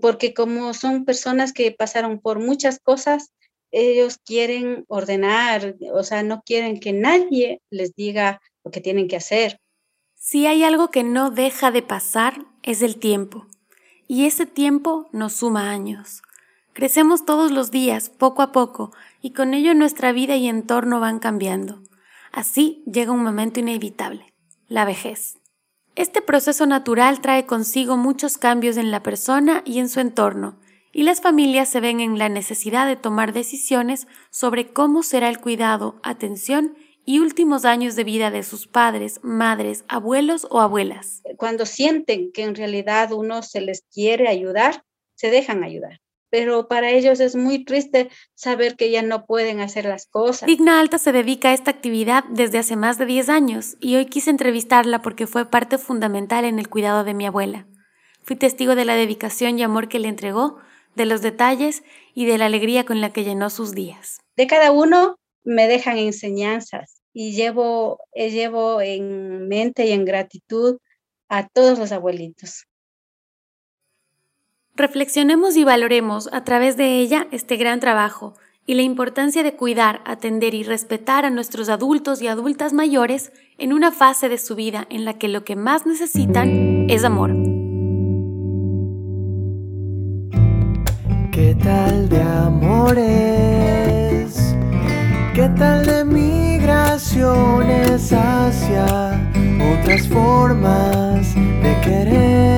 porque como son personas que pasaron por muchas cosas, ellos quieren ordenar, o sea, no quieren que nadie les diga lo que tienen que hacer. Si hay algo que no deja de pasar, es el tiempo. Y ese tiempo nos suma años. Crecemos todos los días, poco a poco, y con ello nuestra vida y entorno van cambiando. Así llega un momento inevitable, la vejez. Este proceso natural trae consigo muchos cambios en la persona y en su entorno, y las familias se ven en la necesidad de tomar decisiones sobre cómo será el cuidado, atención y últimos años de vida de sus padres, madres, abuelos o abuelas. Cuando sienten que en realidad uno se les quiere ayudar, se dejan ayudar pero para ellos es muy triste saber que ya no pueden hacer las cosas. Digna Alta se dedica a esta actividad desde hace más de 10 años y hoy quise entrevistarla porque fue parte fundamental en el cuidado de mi abuela. Fui testigo de la dedicación y amor que le entregó, de los detalles y de la alegría con la que llenó sus días. De cada uno me dejan enseñanzas y llevo, llevo en mente y en gratitud a todos los abuelitos. Reflexionemos y valoremos a través de ella este gran trabajo y la importancia de cuidar, atender y respetar a nuestros adultos y adultas mayores en una fase de su vida en la que lo que más necesitan es amor. ¿Qué tal de amores? ¿Qué tal de migraciones hacia otras formas de querer?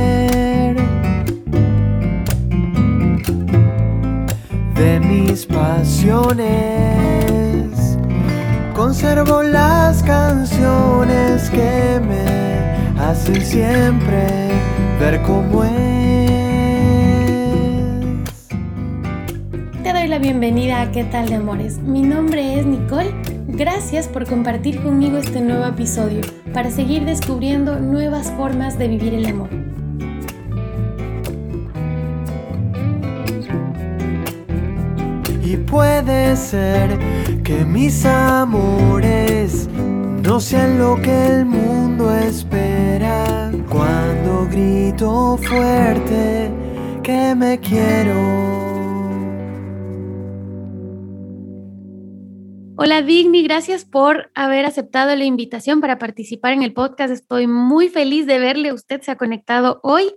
Pasiones. Conservo las canciones que me hacen siempre ver cómo es. Te doy la bienvenida a ¿Qué tal de amores? Mi nombre es Nicole. Gracias por compartir conmigo este nuevo episodio para seguir descubriendo nuevas formas de vivir el amor. Puede ser que mis amores no sean lo que el mundo espera cuando grito fuerte que me quiero. Hola Digni, gracias por haber aceptado la invitación para participar en el podcast. Estoy muy feliz de verle. Usted se ha conectado hoy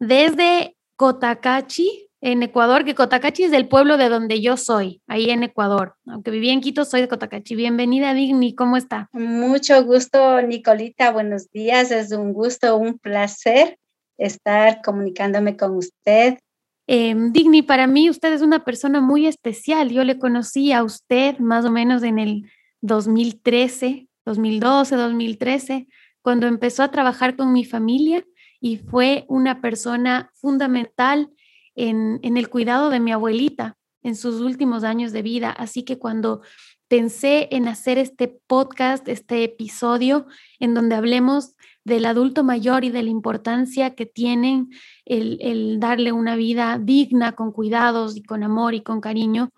desde Cotacachi, en Ecuador, que Cotacachi es del pueblo de donde yo soy, ahí en Ecuador. Aunque viví en Quito, soy de Cotacachi. Bienvenida, Digni, ¿cómo está? Mucho gusto, Nicolita. Buenos días. Es un gusto, un placer estar comunicándome con usted. Em, Digni, para mí usted es una persona muy especial. Yo le conocí a usted más o menos en el 2013, 2012, 2013, cuando empezó a trabajar con mi familia y fue una persona fundamental en, el cuidado de mi abuelita en sus últimos años de vida. Así que cuando pensé en hacer este podcast, este episodio, en donde hablemos del adulto mayor y de la importancia que tienen el, el, darle una vida digna, con cuidados y con amor y con cariño,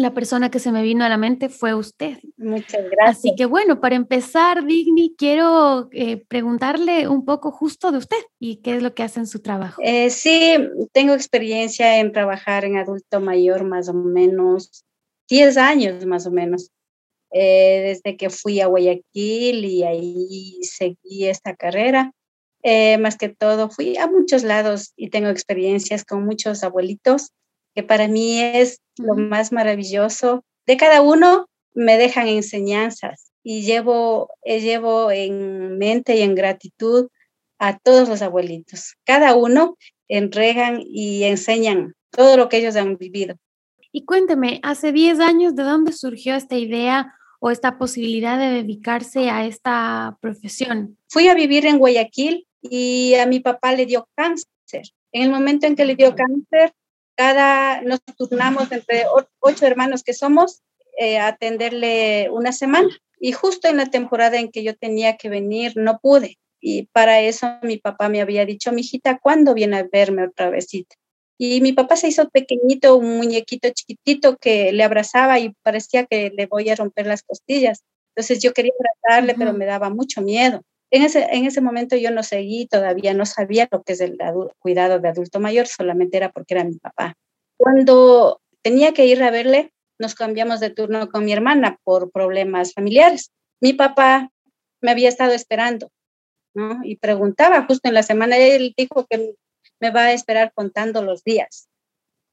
la persona que se me vino a la mente fue usted. Muchas gracias. Así que bueno, para empezar, Digni, quiero eh, preguntarle un poco justo de usted y qué es lo que hace en su trabajo. Eh, sí, tengo experiencia en trabajar en adulto mayor más o menos 10 años más o menos. Eh, desde que fui a Guayaquil y ahí seguí esta carrera. más que todo, fui a muchos lados y tengo experiencias con muchos abuelitos que para mí es lo más maravilloso. De cada uno me dejan enseñanzas y llevo, eh, llevo en mente y en gratitud a todos los abuelitos. Cada uno entregan y enseñan todo lo que ellos han vivido. Y cuénteme, hace 10 años, ¿de dónde surgió esta idea o esta posibilidad de dedicarse a esta profesión? Fui a vivir en Guayaquil y a mi papá le dio cáncer. En el momento en que le dio cáncer, cada, nos turnamos entre ocho hermanos que somos eh, a atenderle una semana. Y justo en la temporada en que yo tenía que venir, no pude. Y para eso mi papá me había dicho, mi hijita, ¿cuándo viene a verme otra vez? Y mi papá se hizo pequeñito, un muñequito chiquitito que le abrazaba y parecía que le voy a romper las costillas. Entonces yo quería abrazarle, pero me daba mucho miedo. En ese, en ese momento yo no seguí, todavía no sabía lo que es el cuidado de adulto mayor, solamente era porque era mi papá. Cuando tenía que ir a verle, nos cambiamos de turno con mi hermana por problemas familiares. Mi papá me había estado esperando, ¿no? Y preguntaba justo en la semana, él dijo que me va a esperar contando los días.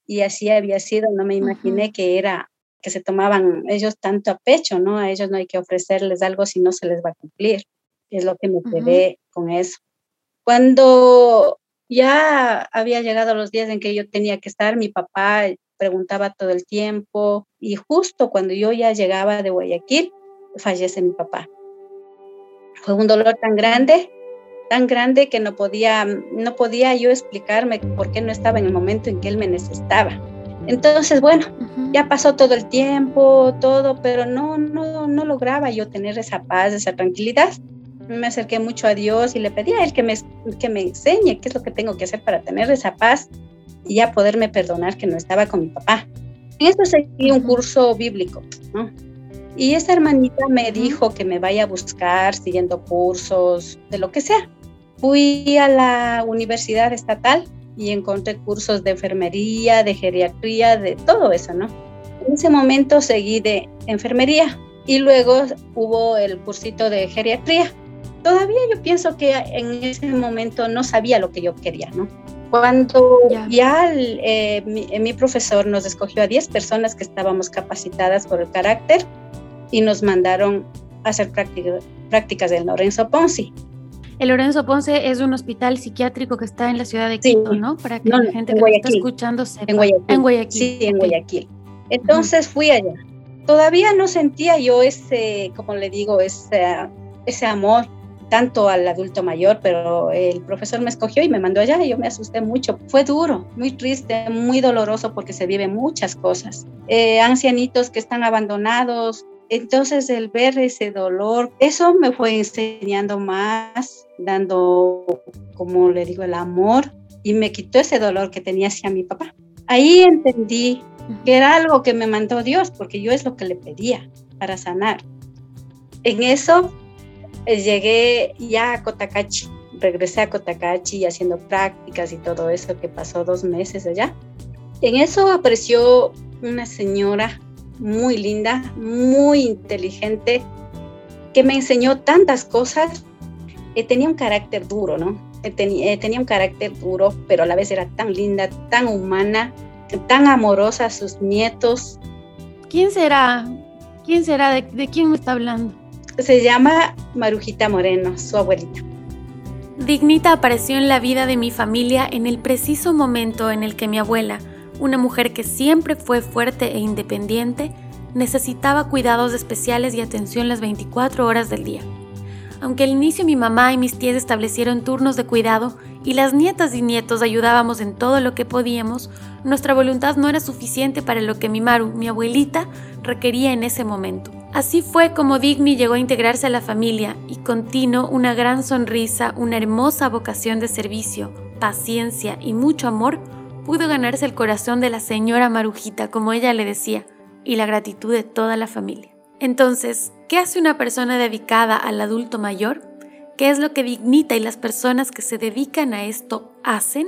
Y así había sido, no me imaginé que era que se tomaban ellos tanto a pecho, ¿no? A ellos no hay que ofrecerles algo si no se les va a cumplir es lo que me quedé con eso. Cuando ya había llegado los días en que yo tenía que estar, mi papá preguntaba todo el tiempo y justo cuando yo ya llegaba de Guayaquil, fallece mi papá. Fue un dolor tan grande, tan grande que no podía, no podía yo explicarme por qué no estaba en el momento en que él me necesitaba. Entonces, bueno, ya pasó todo el tiempo, todo, pero no, no, no lograba yo tener esa paz, esa tranquilidad me acerqué mucho a Dios y le pedí a Él que me, que me enseñe qué es lo que tengo que hacer para tener esa paz y ya poderme perdonar que no estaba con mi papá. En eso seguí un curso bíblico, ¿no? Y esa hermanita me dijo que me vaya a buscar siguiendo cursos de lo que sea. Fui a la universidad estatal y encontré cursos de enfermería, de geriatría, de todo eso, ¿no? En ese momento seguí de enfermería y luego hubo el cursito de geriatría todavía yo pienso que en ese momento no sabía lo que yo quería, ¿no? Cuando ya, eh, eh, mi, profesor nos escogió a 10 personas que estábamos capacitadas por el carácter y nos mandaron a hacer prácticas del Lorenzo Ponce. El Lorenzo Ponce es un hospital psiquiátrico que está en la ciudad de Quito, ¿no? Para que la gente que está escuchando sepa. En Guayaquil. En Guayaquil. Sí, en Guayaquil. Entonces fui allá. Todavía no sentía yo ese, como le digo, ese, ese amor tanto al adulto mayor, pero el profesor me escogió y me mandó allá y yo me asusté mucho. Fue duro, muy triste, muy doloroso porque se viven muchas cosas. Eh, ancianitos que están abandonados. Entonces el ver ese dolor, eso me fue enseñando más, dando, como le digo, el amor y me quitó ese dolor que tenía hacia mi papá. Ahí entendí que era algo que me mandó Dios, porque yo es lo que le pedía para sanar. En eso llegué ya a Cotacachi, regresé a Cotacachi haciendo prácticas y todo eso que pasó dos meses allá. En eso apareció una señora muy linda, muy inteligente, que me enseñó tantas cosas. Eh, tenía un carácter duro, ¿no? Eh, tenía un carácter duro, pero a la vez era tan linda, tan humana, tan amorosa a sus nietos. ¿Quién será? ¿Quién será? ¿De, de quién me está hablando? Se llama Marujita Moreno, su abuelita. Dignita apareció en la vida de mi familia en el preciso momento en el que mi abuela, una mujer que siempre fue fuerte e independiente, necesitaba cuidados especiales y atención las 24 horas del día. Aunque al inicio mi mamá y mis tías establecieron turnos de cuidado y las nietas y nietos ayudábamos en todo lo que podíamos, nuestra voluntad no era suficiente para lo que mi Maru, mi abuelita, requería en ese momento. Así fue como Digni llegó a integrarse a la familia y continuó una gran sonrisa, una hermosa vocación de servicio, paciencia y mucho amor pudo ganarse el corazón de la señora Marujita, como ella le decía, y la gratitud de toda la familia. Entonces, ¿qué hace una persona dedicada al adulto mayor? ¿Qué es lo que Dignita y las personas que se dedican a esto hacen?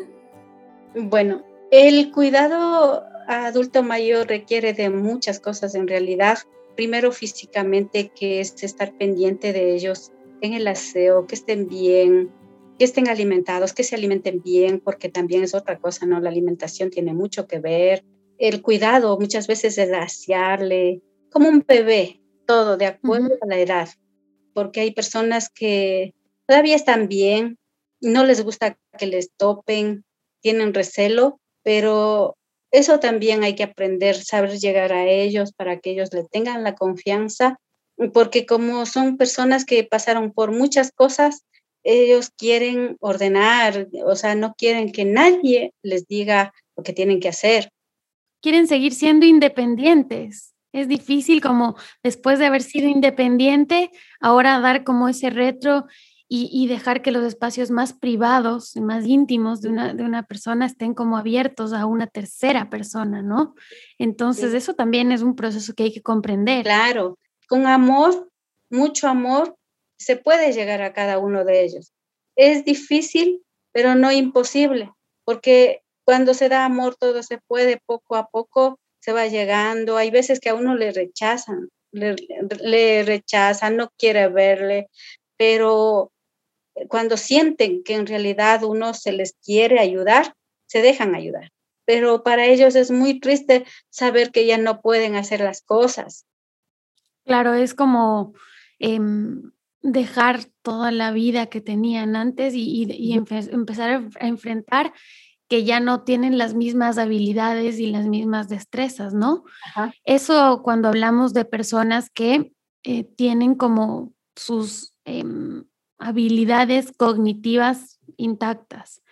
Bueno, el cuidado adulto mayor requiere de muchas cosas en realidad primero físicamente, que es estar pendiente de ellos en el aseo, que estén bien, que estén alimentados, que se alimenten bien, porque también es otra cosa, ¿no? La alimentación tiene mucho que ver. El cuidado muchas veces es asearle, como un bebé, todo de acuerdo a la edad, porque hay personas que todavía están bien, no les gusta que les topen, tienen recelo, pero eso también hay que aprender, saber llegar a ellos para que ellos le tengan la confianza, porque como son personas que pasaron por muchas cosas, ellos quieren ordenar, o sea, no quieren que nadie les diga lo que tienen que hacer. Quieren seguir siendo independientes. Es difícil como después de haber sido independiente, ahora dar como ese retro y, dejar que los espacios más privados y más íntimos de una, de una persona estén como abiertos a una tercera persona, ¿no? Entonces, eso también es un proceso que hay que comprender. Claro, con amor, mucho amor, se puede llegar a cada uno de ellos. Es difícil, pero no imposible, porque cuando se da amor todo se puede, poco a poco se va llegando. Hay veces que a uno le rechazan, le, le rechazan, no quiere verle, pero cuando sienten que en realidad uno se les quiere ayudar, se dejan ayudar. Pero para ellos es muy triste saber que ya no pueden hacer las cosas. Claro, es como em, dejar toda la vida que tenían antes y, empezar a enfrentar que ya no tienen las mismas habilidades y las mismas destrezas, ¿no? Eso cuando hablamos de personas que eh, tienen como sus em, habilidades cognitivas intactas.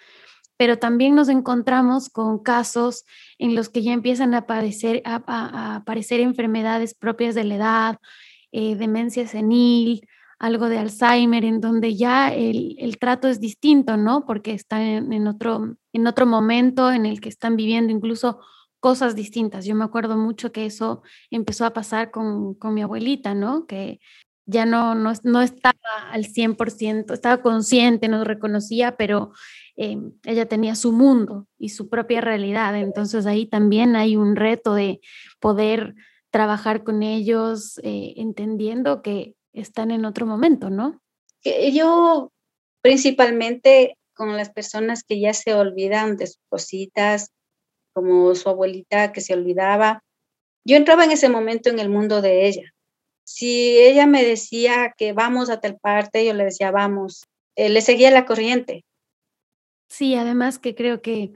Pero también nos encontramos con casos en los que ya empiezan a aparecer, a, aparecer enfermedades propias de la edad, eh, demencia senil, algo de Alzheimer, en donde ya el, trato es distinto, ¿no? Porque están en, otro, en otro momento en el que están viviendo incluso cosas distintas. Yo me acuerdo mucho que eso empezó a pasar con, con mi abuelita, ¿no? Que ya no, no, no estaba al 100%, estaba consciente, nos reconocía, pero eh, ella tenía su mundo y su propia realidad. Entonces ahí también hay un reto de poder trabajar con ellos, eh, entendiendo que están en otro momento, ¿no? Yo principalmente con las personas que ya se olvidan de sus cositas, como su abuelita que se olvidaba, yo entraba en ese momento en el mundo de ella si ella me decía que vamos a tal parte, yo le decía vamos, eh, le seguía la corriente. Sí, además que creo que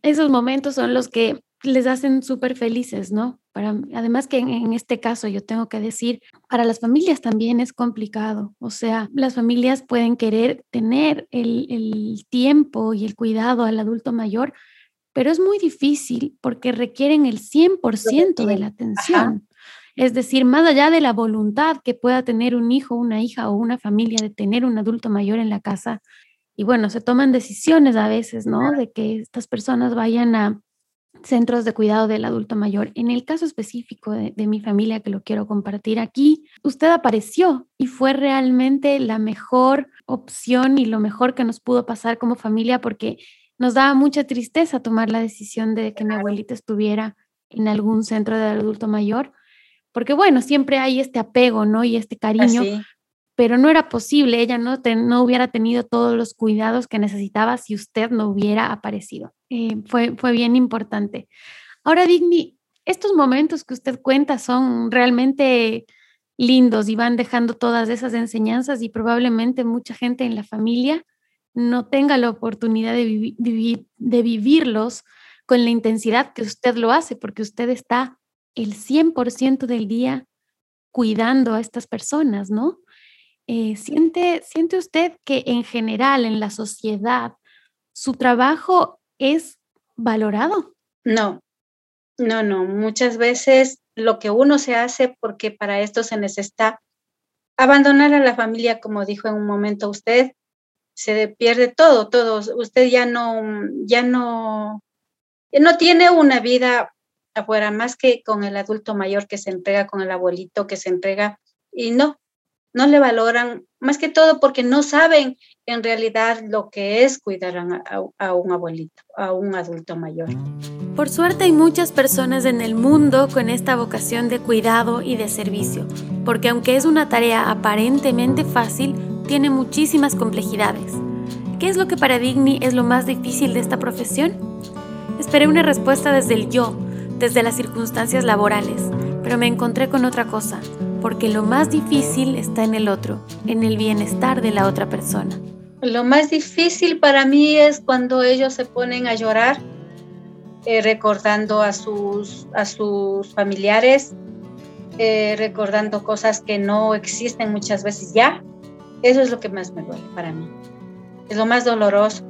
esos momentos son los que les hacen súper felices, ¿no? Para, además que en, este caso yo tengo que decir, para las familias también es complicado, o sea, las familias pueden querer tener el, el tiempo y el cuidado al adulto mayor, pero es muy difícil porque requieren el 100% de la atención. Es decir, más allá de la voluntad que pueda tener un hijo, una hija o una familia de tener un adulto mayor en la casa, y bueno, se toman decisiones a veces, ¿no? De que estas personas vayan a centros de cuidado del adulto mayor. En el caso específico de, mi familia, que lo quiero compartir aquí, usted apareció y fue realmente la mejor opción y lo mejor que nos pudo pasar como familia porque nos daba mucha tristeza tomar la decisión de que mi abuelita estuviera en algún centro de adulto mayor, porque bueno, siempre hay este apego, ¿no? Y este cariño, pero no era posible, ella no, no hubiera tenido todos los cuidados que necesitaba si usted no hubiera aparecido. Eh, fue, fue bien importante. Ahora, Digni, estos momentos que usted cuenta son realmente lindos y van dejando todas esas enseñanzas y probablemente mucha gente en la familia no tenga la oportunidad de, de vivirlos con la intensidad que usted lo hace, porque usted está el 100% del día cuidando a estas personas, ¿no? Eh, ¿siente, ¿Siente usted que en general en la sociedad su trabajo es valorado? No, no, no. Muchas veces lo que uno se hace porque para esto se necesita abandonar a la familia, como dijo en un momento usted, se pierde todo, todo. Usted ya no, ya no, no tiene una vida afuera, más que con el adulto mayor que se entrega, con el abuelito que se entrega, y no, no le valoran, más que todo porque no saben en realidad lo que es cuidar a, un abuelito, a un adulto mayor. Por suerte hay muchas personas en el mundo con esta vocación de cuidado y de servicio, porque aunque es una tarea aparentemente fácil, tiene muchísimas complejidades. ¿Qué es lo que para Digni es lo más difícil de esta profesión? Esperé una respuesta desde el yo, desde las circunstancias laborales, pero me encontré con otra cosa, porque lo más difícil está en el otro, en el bienestar de la otra persona. Lo más difícil para mí es cuando ellos se ponen a llorar, eh, recordando a sus, a sus familiares, eh, recordando cosas que no existen muchas veces ya. Eso es lo que más me duele para mí. Es lo más doloroso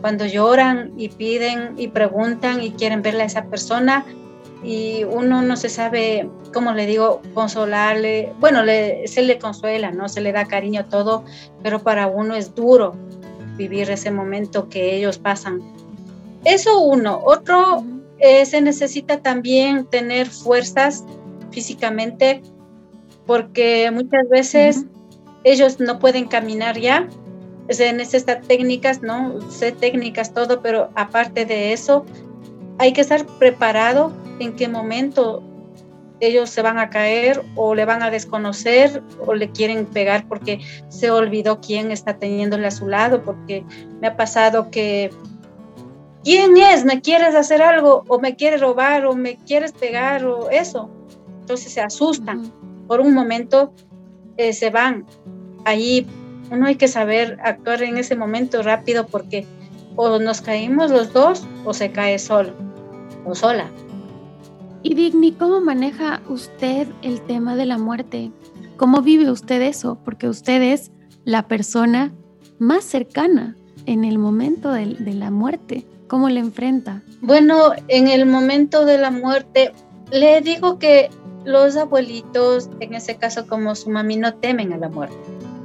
cuando lloran y piden y preguntan y quieren verle a esa persona y uno no se sabe, cómo le digo, consolarle. Bueno, se le consuela, ¿no? Se le da cariño todo, pero para uno es duro vivir ese momento que ellos pasan. Eso uno. Otro, eh, se necesita también tener fuerzas físicamente porque muchas veces ellos no pueden caminar ya, se necesitan técnicas, ¿no? Sé técnicas, todo, pero aparte de eso, hay que estar preparado en qué momento ellos se van a caer o le van a desconocer o le quieren pegar porque se olvidó quién está teniéndole a su lado, porque me ha pasado que, ¿quién es? ¿Me quieres hacer algo? ¿O me quieres robar? ¿O me quieres pegar? ¿O eso? Entonces se asustan. Por un momento eh, se van. Ahí uno hay que saber actuar en ese momento rápido porque o nos caímos los dos o se cae solo o sola. Y Digni, ¿cómo maneja usted el tema de la muerte? ¿Cómo vive usted eso? Porque usted es la persona más cercana en el momento de, de la muerte. ¿Cómo le enfrenta? Bueno, en el momento de la muerte, le digo que los abuelitos, en ese caso como su mami, no temen a la muerte,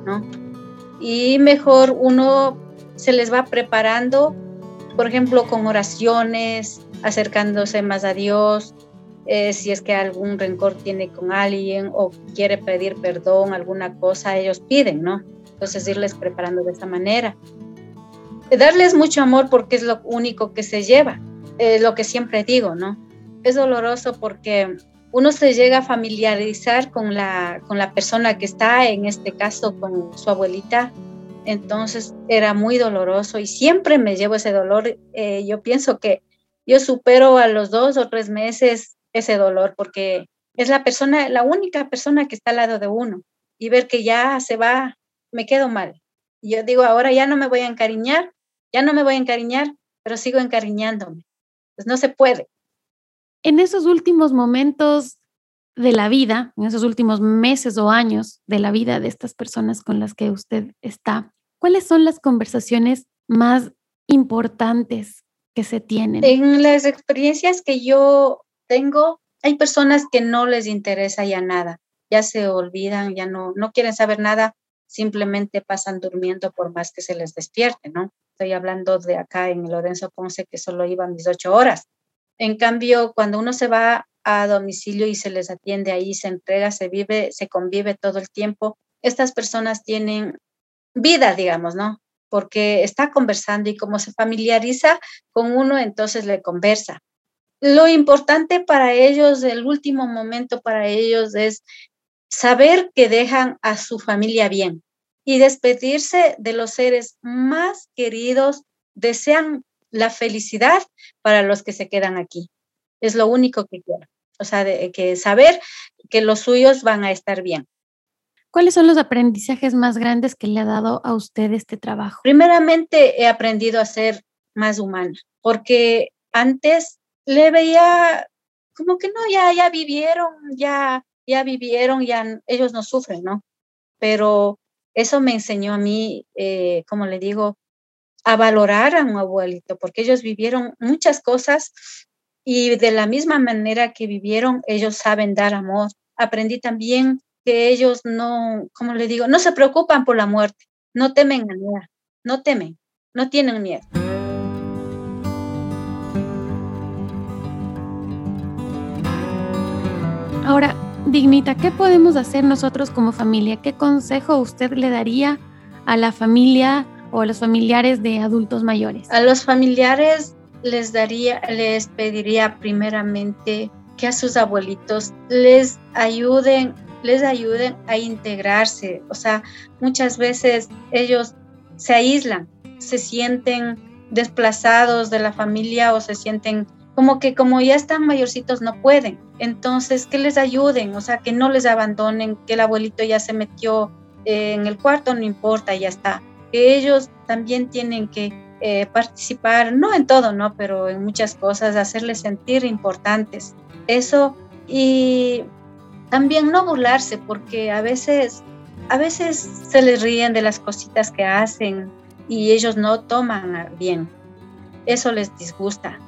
¿no? Y mejor uno se les va preparando, por ejemplo, con oraciones, acercándose más a Dios, eh, si es que algún rencor tiene con alguien o quiere pedir perdón, alguna cosa, ellos piden, ¿no? Entonces irles preparando de esa manera. Darles mucho amor porque es lo único que se lleva, es lo que siempre digo, ¿no? Es doloroso porque uno se llega a familiarizar con la, con la persona que está, en este caso con su abuelita, entonces era muy doloroso y siempre me llevo ese dolor. Eh, yo pienso que yo supero a los dos o tres meses ese dolor porque es la persona, la única persona que está al lado de uno y ver que ya se va, me quedo mal. Y yo digo, ahora ya no me voy a encariñar, ya no me voy a encariñar, pero sigo encariñándome. Pues no se puede. En esos últimos momentos de la vida, en esos últimos meses o años de la vida de estas personas con las que usted está, ¿cuáles son las conversaciones más importantes que se tienen? En las experiencias que yo tengo, hay personas que no les interesa ya nada, ya se olvidan, ya no, no quieren saber nada, simplemente pasan durmiendo por más que se les despierte, ¿no? Estoy hablando de acá en Lorenzo Ponce que solo iban 18 horas. En cambio, cuando uno se va a domicilio y se les atiende ahí, se entrega, se vive, se convive todo el tiempo, estas personas tienen vida, digamos, ¿no? Porque está conversando y como se familiariza con uno, entonces le conversa. Lo importante para ellos, el último momento para ellos es saber que dejan a su familia bien y despedirse de los seres más queridos, desean la felicidad para los que se quedan aquí. Es lo único que quiero. O sea, que saber que los suyos van a estar bien. ¿Cuáles son los aprendizajes más grandes que le ha dado a usted este trabajo? Primeramente, he aprendido a ser más humana, porque antes le veía como que no, ya, ya vivieron, ya, ya vivieron, ya ellos no sufren, ¿no? Pero eso me enseñó a mí, eh, como le digo, a valorar a un abuelito, porque ellos vivieron muchas cosas y de la misma manera que vivieron, ellos saben dar amor. Aprendí también que ellos no, como le digo, no se preocupan por la muerte, no temen a nada, no temen, no tienen miedo. Ahora, Dignita, ¿qué podemos hacer nosotros como familia? ¿Qué consejo usted le daría a la familia o los familiares de adultos mayores? A los familiares les daría, les pediría primeramente que a sus abuelitos les ayuden, les ayuden a integrarse. O sea, muchas veces ellos se aíslan, se sienten desplazados de la familia o se sienten como que como ya están mayorcitos no pueden. Entonces, que les ayuden, o sea, que no les abandonen, que el abuelito ya se metió en el cuarto, no importa, ya está. Que ellos también tienen que eh, participar, no en todo, ¿no? Pero en muchas cosas, hacerles sentir importantes. Eso y también no burlarse, porque a veces, a veces se les ríen de las cositas que hacen y ellos no toman bien. Eso les disgusta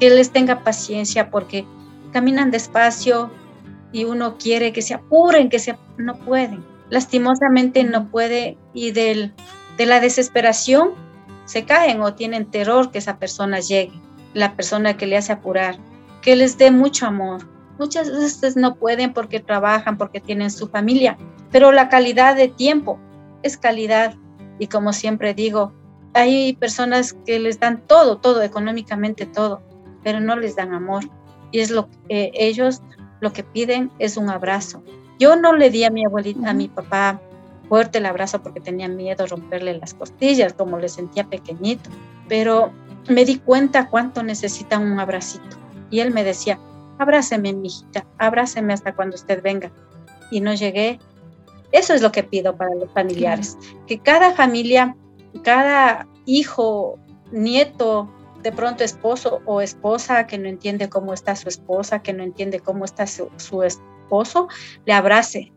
que les tenga paciencia porque caminan despacio y uno quiere que se apuren, que se no pueden. Lastimosamente no puede y del, de la desesperación se caen o tienen terror que esa persona llegue, la persona que le hace apurar, que les dé mucho amor. Muchas veces no pueden porque trabajan, porque tienen su familia, pero la calidad de tiempo es calidad. Y como siempre digo, hay personas que les dan todo, todo, económicamente todo, pero no les dan amor. Y es lo que ellos lo que piden es un abrazo. Yo no le di a mi abuelita, a mi papá, fuerte el abrazo porque tenía miedo de romperle las costillas, como le sentía pequeñito, pero me di cuenta cuánto necesitan un abracito. Y él me decía, abráceme, mijita, abráceme hasta cuando usted venga. Y no llegué. Eso es lo que pido para los familiares, que cada familia, cada hijo, nieto, de pronto esposo o esposa que no entiende cómo está su esposa, que no entiende cómo está su, su esposo, le abrace,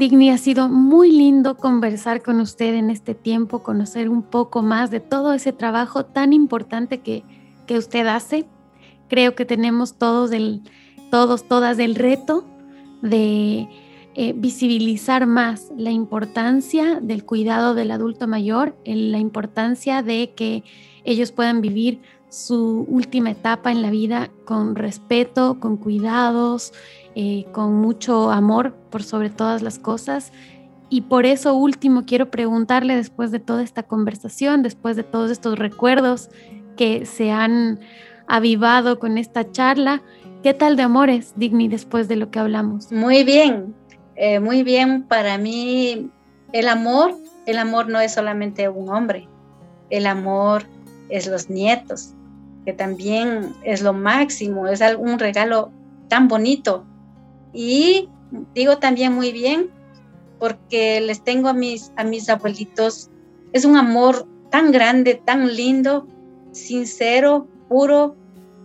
Digni, ha sido muy lindo conversar con usted en este tiempo, conocer un poco más de todo ese trabajo tan importante que, que usted hace. Creo que tenemos todos, el, todos todas el reto de eh, visibilizar más la importancia del cuidado del adulto mayor, la importancia de que ellos puedan vivir su última etapa en la vida con respeto, con cuidados, eh, con mucho amor por sobre todas las cosas. Y por eso último quiero preguntarle después de toda esta conversación, después de todos estos recuerdos que se han avivado con esta charla, ¿qué tal de amores, Digni, después de lo que hablamos? Muy bien, eh, muy bien. Para mí el amor, el amor no es solamente un hombre, el amor es los nietos, que también es lo máximo, es un regalo tan bonito. Y digo también muy bien porque les tengo a mis, a mis abuelitos, es un amor tan grande, tan lindo, sincero, puro,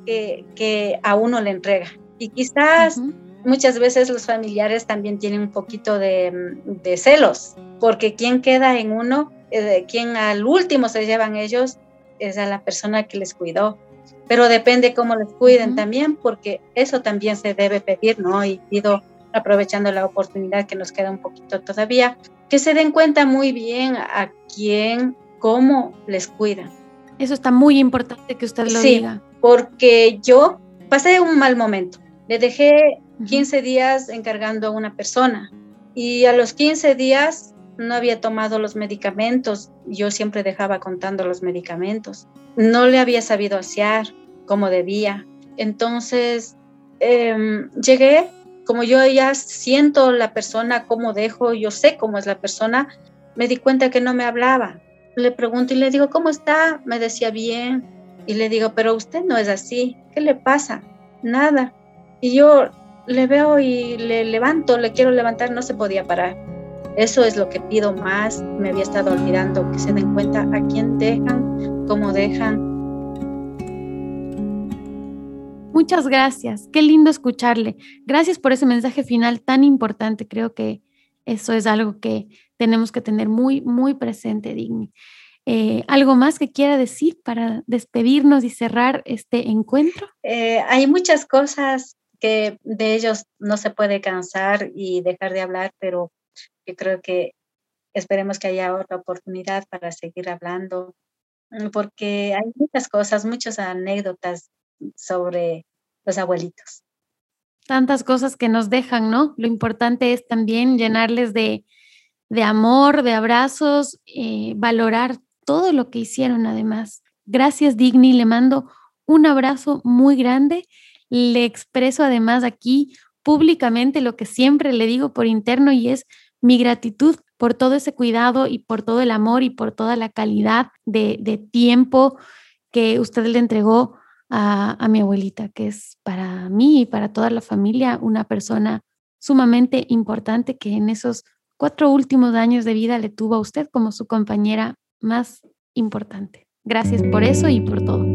que, que a uno le entrega. Y quizás muchas veces los familiares también tienen un poquito de, de celos, porque quien queda en uno, eh, quien al último se llevan ellos, es a la persona que les cuidó pero depende cómo les cuiden también, porque eso también se debe pedir, ¿no? Y pido, aprovechando la oportunidad que nos queda un poquito todavía, que se den cuenta muy bien a quién, cómo les cuidan. Eso está muy importante que usted lo sí, diga. Porque yo pasé un mal momento. Le dejé 15 días encargando a una persona y a los 15 días no había tomado los medicamentos. Yo siempre dejaba contando los medicamentos no le había sabido asear como debía. Entonces, em, llegué, como yo ya siento la persona, cómo dejo, yo sé cómo es la persona, me di cuenta que no me hablaba. Le pregunto y le digo, ¿cómo está? Me decía bien. Y le digo, pero usted no es así. ¿Qué le pasa? Nada. Y yo le veo y le levanto, le quiero levantar, no se podía parar. Eso es lo que pido más. Me había estado olvidando que se den cuenta a quién dejan, cómo dejan. Muchas gracias. Qué lindo escucharle. Gracias por ese mensaje final tan importante. Creo que eso es algo que tenemos que tener muy, muy presente, Digni. Eh, ¿Algo más que quiera decir para despedirnos y cerrar este encuentro? Eh, hay muchas cosas que de ellos no se puede cansar y dejar de hablar, pero yo creo que esperemos que haya otra oportunidad para seguir hablando, mm, porque hay muchas cosas, muchas anécdotas sobre los abuelitos. Tantas cosas que nos dejan, ¿no? Lo importante es también llenarles de, de amor, de abrazos, eh, valorar todo lo que hicieron además. Gracias, Digni, le mando un abrazo muy grande. Le expreso además aquí públicamente lo que siempre le digo por interno y es mi gratitud por todo ese cuidado y por todo el amor y por toda la calidad de, tiempo que usted le entregó a, a, mi abuelita, que es para mí y para toda la familia una persona sumamente importante que en esos cuatro últimos años de vida le tuvo a usted como su compañera más importante. Gracias por eso y por todo.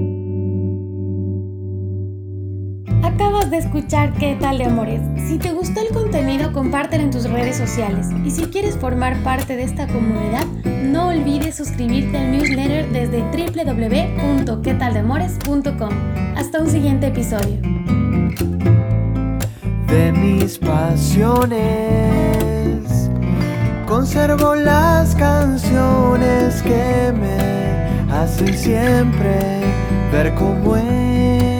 De escuchar ¿Qué tal de amores? Si te gustó el contenido, compártelo en tus redes sociales. Y si quieres formar parte de esta comunidad, no olvides suscribirte al newsletter desde www.quetaldemores.com. Hasta un siguiente episodio. De mis pasiones, conservo las canciones que me hacen siempre ver cómo es